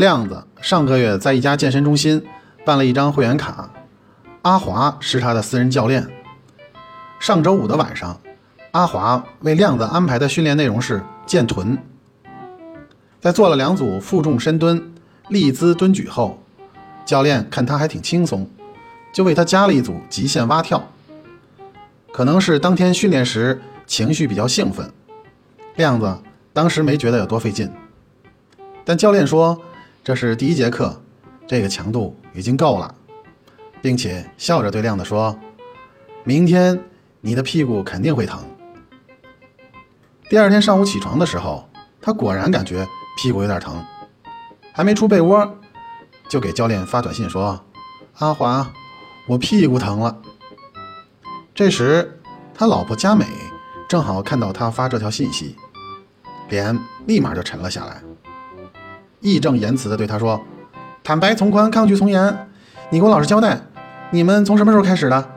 亮子上个月在一家健身中心办了一张会员卡，阿华是他的私人教练。上周五的晚上，阿华为亮子安排的训练内容是健臀。在做了两组负重深蹲、立姿蹲举后，教练看他还挺轻松，就为他加了一组极限蛙跳。可能是当天训练时情绪比较兴奋，亮子当时没觉得有多费劲。但教练说这是第一节课，这个强度已经够了，并且笑着对亮子说：“明天你的屁股肯定会疼。”第二天上午起床的时候，他果然感觉。屁股有点疼，还没出被窝，就给教练发短信说：“阿华，我屁股疼了。”这时，他老婆佳美正好看到他发这条信息，脸立马就沉了下来，义正言辞地对他说：“坦白从宽，抗拒从严，你给我老实交代，你们从什么时候开始的？”